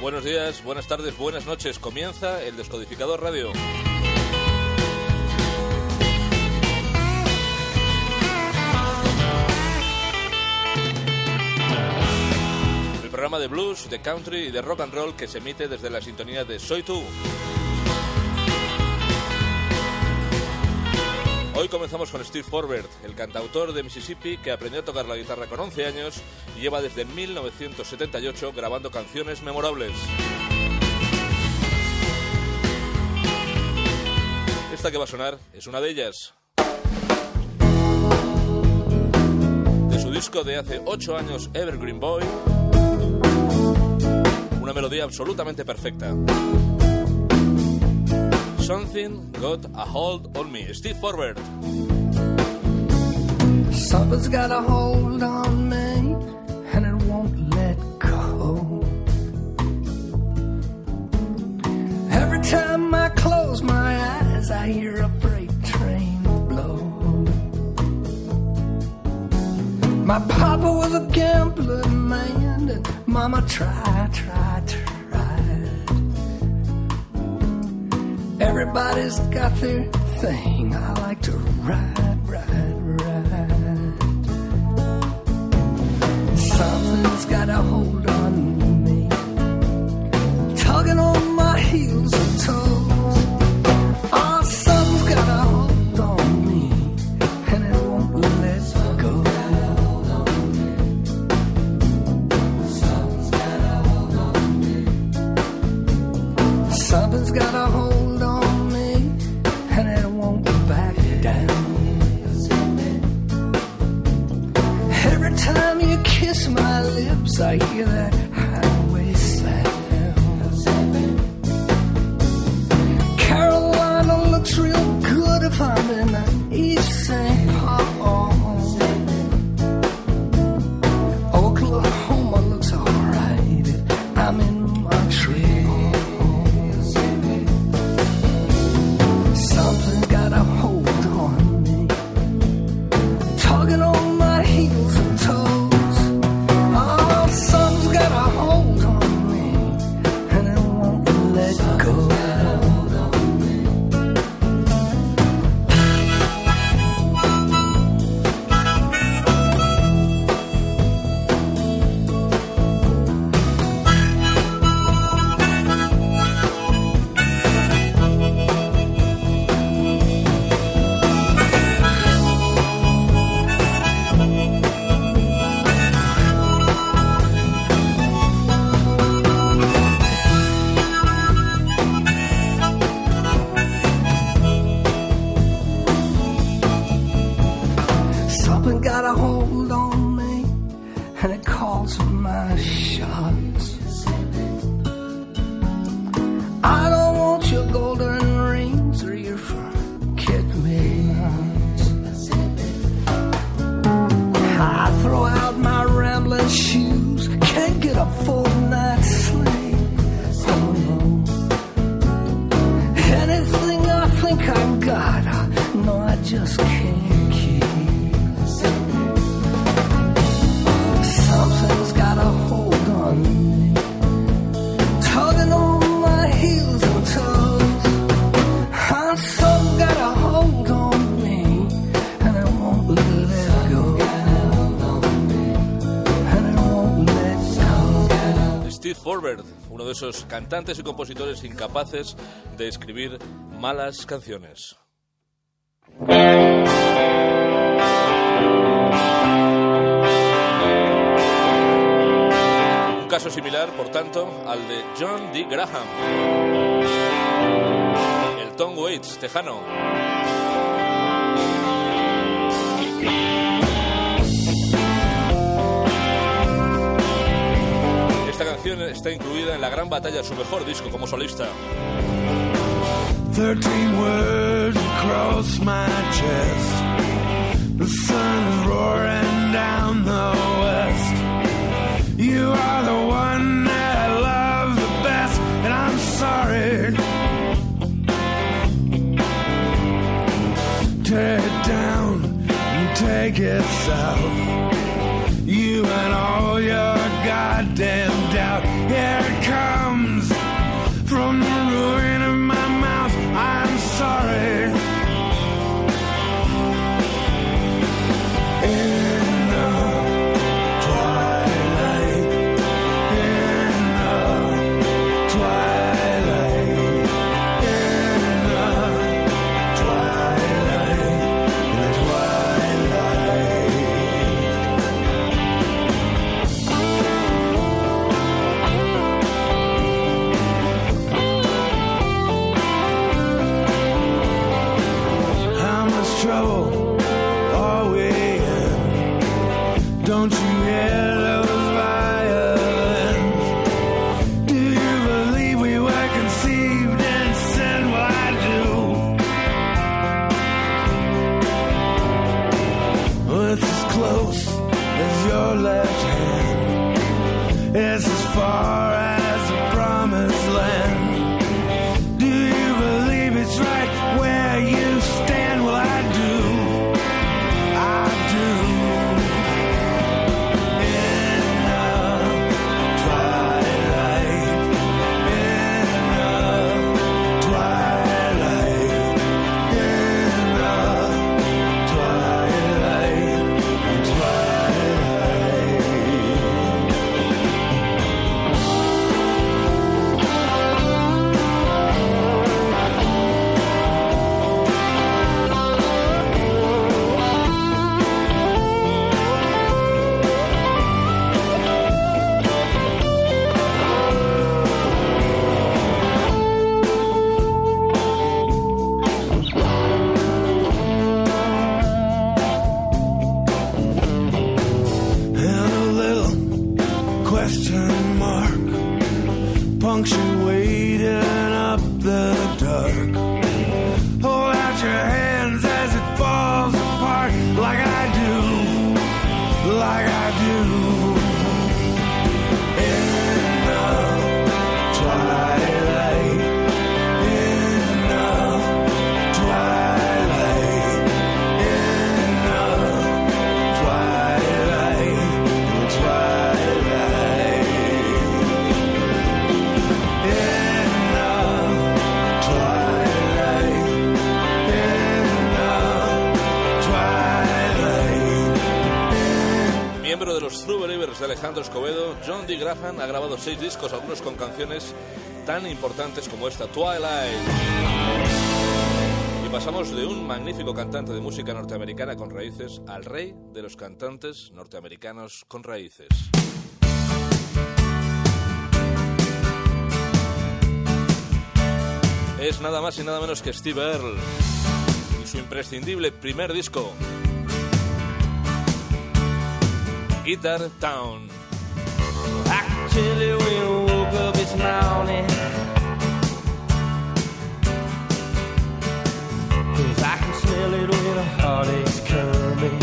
Buenos días, buenas tardes, buenas noches. Comienza el Descodificador Radio. Programa de blues, de country y de rock and roll que se emite desde la sintonía de Soy Tú. Hoy comenzamos con Steve Forbert, el cantautor de Mississippi que aprendió a tocar la guitarra con 11 años y lleva desde 1978 grabando canciones memorables. Esta que va a sonar es una de ellas. De su disco de hace 8 años, Evergreen Boy, una melodía absolutamente perfecta. Something Got a Hold on Me. Steve Forbert. Something's got a hold on me and it won't let go. Every time I close my eyes, I hear a freight train blow. My papa was a gambling man, and mama tried, Everybody's got their thing. I like to ride, ride, ride. Something's got a hold on me, tugging on my heels and toes. Forbert, uno de esos cantantes y compositores incapaces de escribir malas canciones. Un caso similar, por tanto, al de John D. Graham, el Tom Waits tejano. Está incluida en la gran batalla su mejor disco como solista. Thirteen words across my chest. The sun is roaring down the west. You are the one that I love the best, and I'm sorry. Tear it down and take it south. Goddamn doubt. Here it comes from the function. De Alejandro Escobedo, John D. Graham ha grabado seis discos, algunos con canciones tan importantes como esta, Twilight. Y pasamos de un magnífico cantante de música norteamericana con raíces al rey de los cantantes norteamericanos con raíces. Es nada más y nada menos que Steve Earle y su imprescindible primer disco, Guitar Town. You when I woke up this morning. Cause I can smell it when a heartache's coming.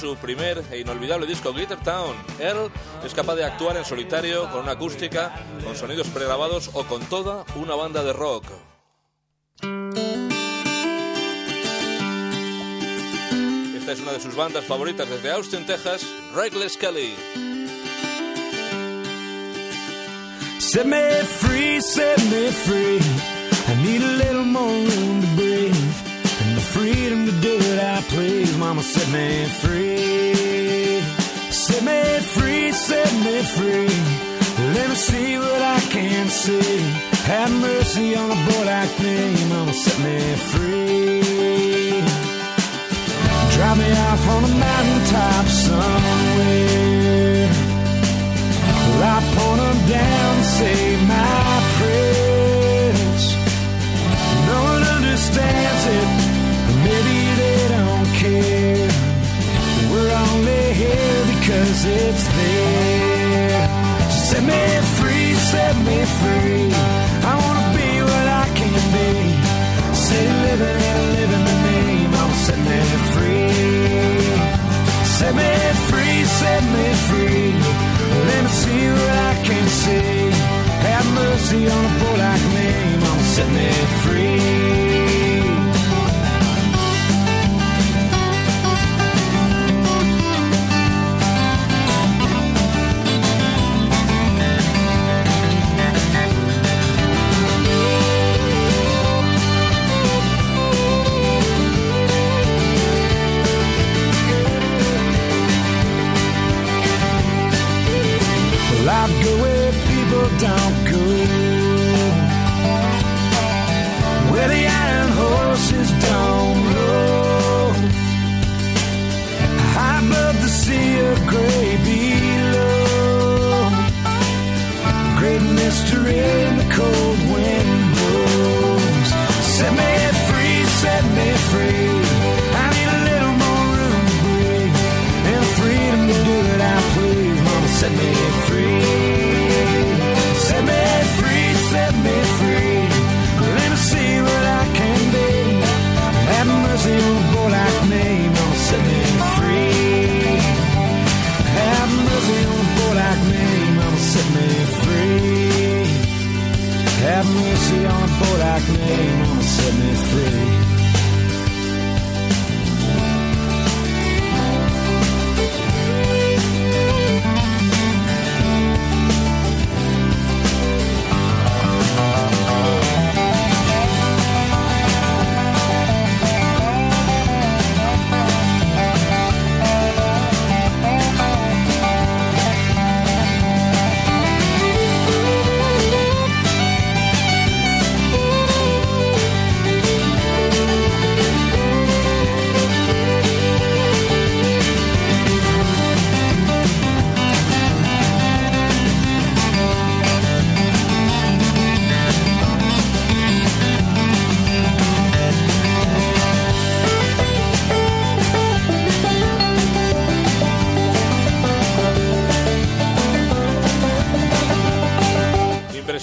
Su primer e inolvidable disco Glitter Town. Earl es capaz de actuar en solitario, con una acústica, con sonidos pregrabados o con toda una banda de rock. Esta es una de sus bandas favoritas desde Austin, Texas, Reckless Kelly. Set me free, set me free. I need a little more to breathe. Freedom to do what I please. Mama, set me free. Set me free, set me free. Let me see what I can see. Have mercy on a boy like me. Mama, set me free. Drop me off on a mountaintop somewhere. Well, I point down, say mercy on a boy like me. Mama, set me free. Set me free. Set me free. Let me see what i can see have the vision for a name and be free. I'd go where people don't go. Where the mercy on a boy like me. Mama, set me free.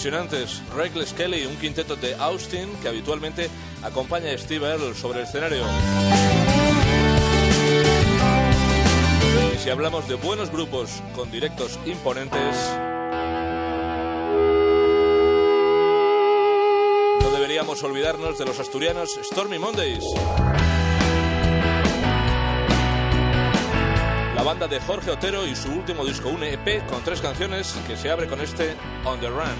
Impresionantes, Reckless Kelly, un quinteto de Austin que habitualmente acompaña a Steve Earle sobre el escenario. Y si hablamos de buenos grupos con directos imponentes, no deberíamos olvidarnos de los asturianos Stormy Mondays. banda de Jorge Otero y su último disco, un EP con tres canciones que se abre con este On the Run.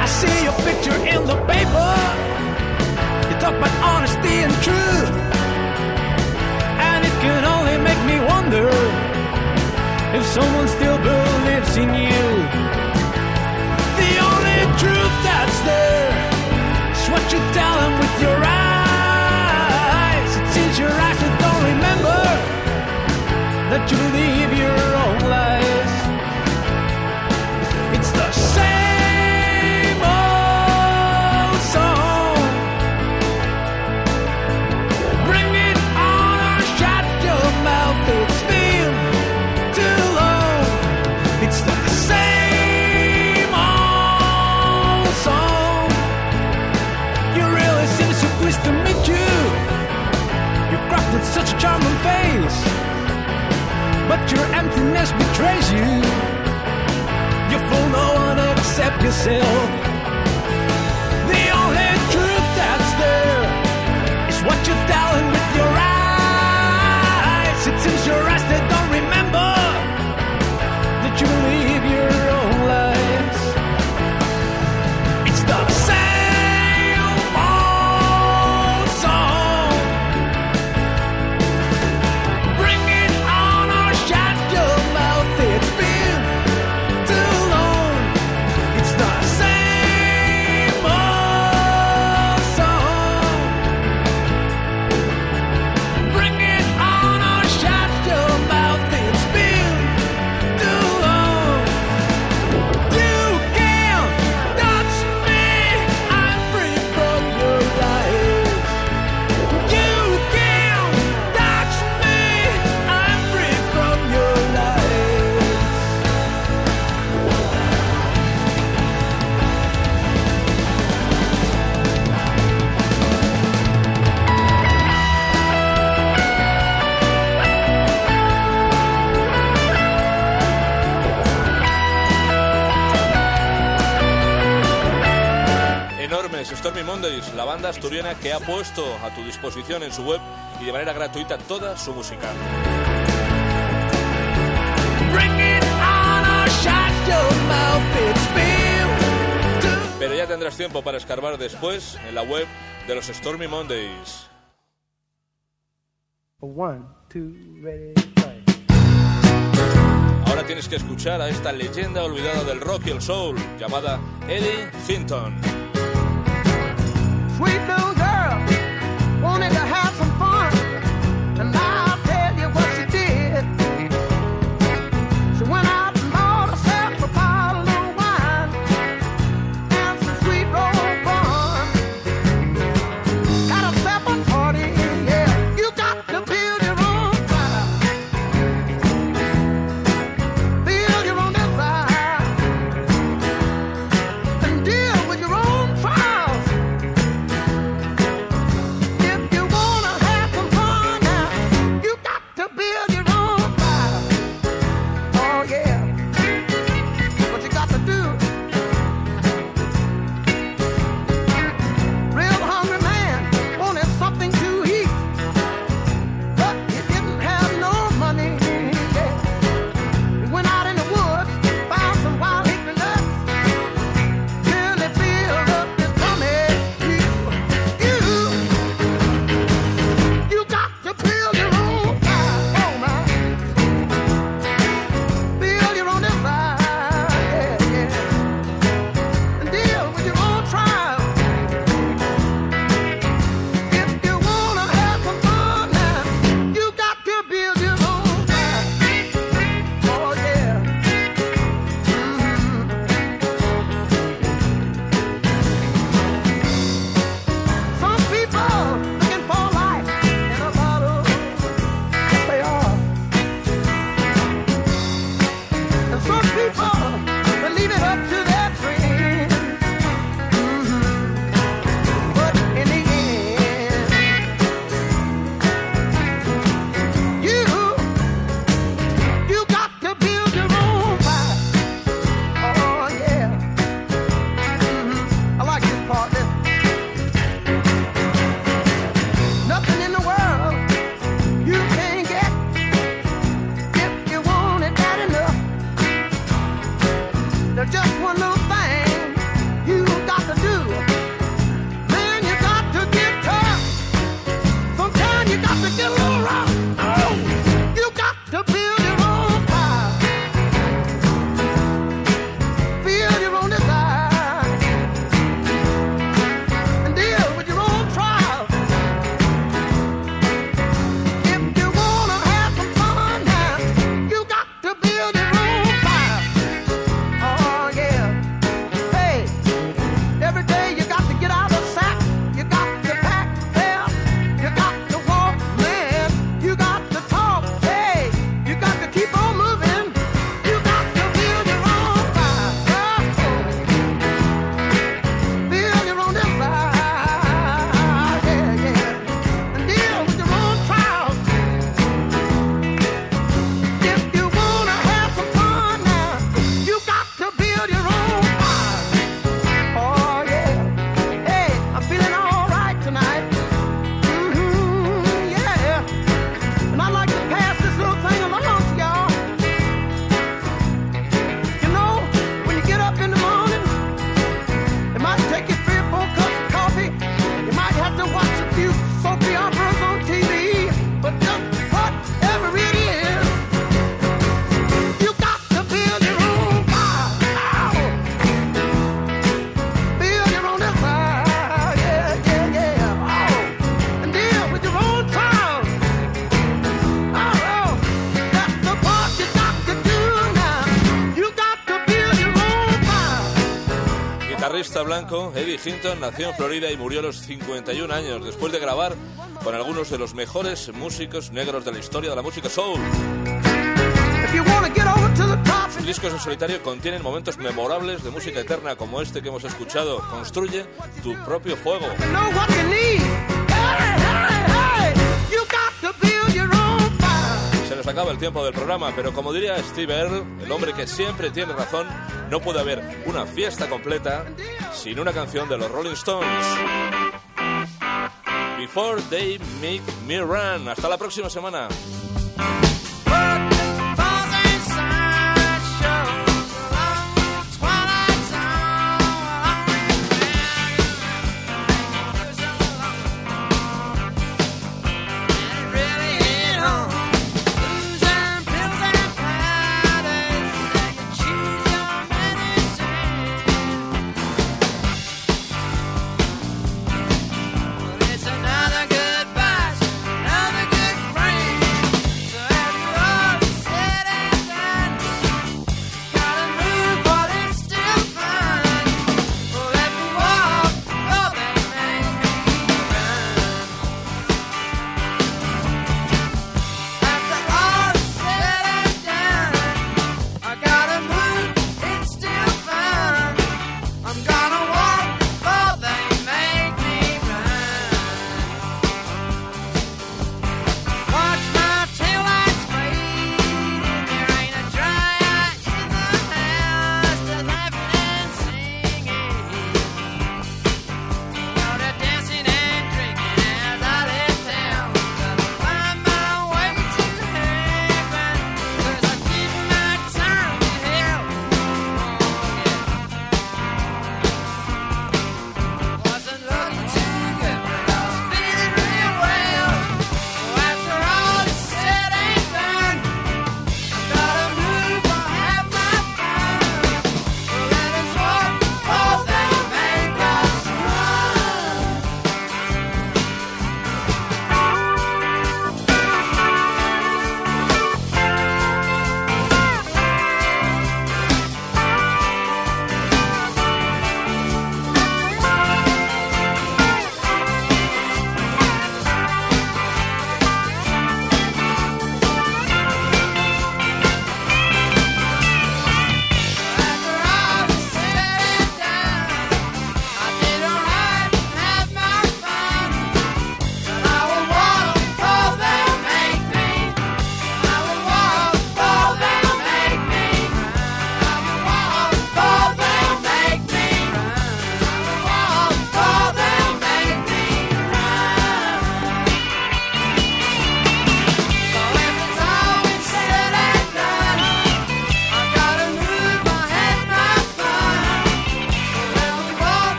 I see your picture in the paper. You talk about honesty and truth. And it can only make me wonder if someone still believes in you. Julie. but your emptiness betrays you. You fool no one except yourself. La banda asturiana que ha puesto a tu disposición en su web y de manera gratuita toda su música. Pero ya tendrás tiempo para escarbar después en la web de los Stormy Mondays. Ahora tienes que escuchar a esta leyenda olvidada del rock y el soul llamada Eddie Hinton. sweet little girl wanted to have some fun. And I guitarrista blanco, Eddie Hinton, nació en Florida y murió a los 51 años después de grabar con algunos de los mejores músicos negros de la historia de la música soul. Sus discos en solitario contienen momentos memorables de música eterna como este que hemos escuchado. Construye tu propio fuego. Nos acaba el tiempo del programa, pero como diría Steve Earle, el hombre que siempre tiene razón, no puede haber una fiesta completa sin una canción de los Rolling Stones. Before They Make Me Run. Hasta la próxima semana.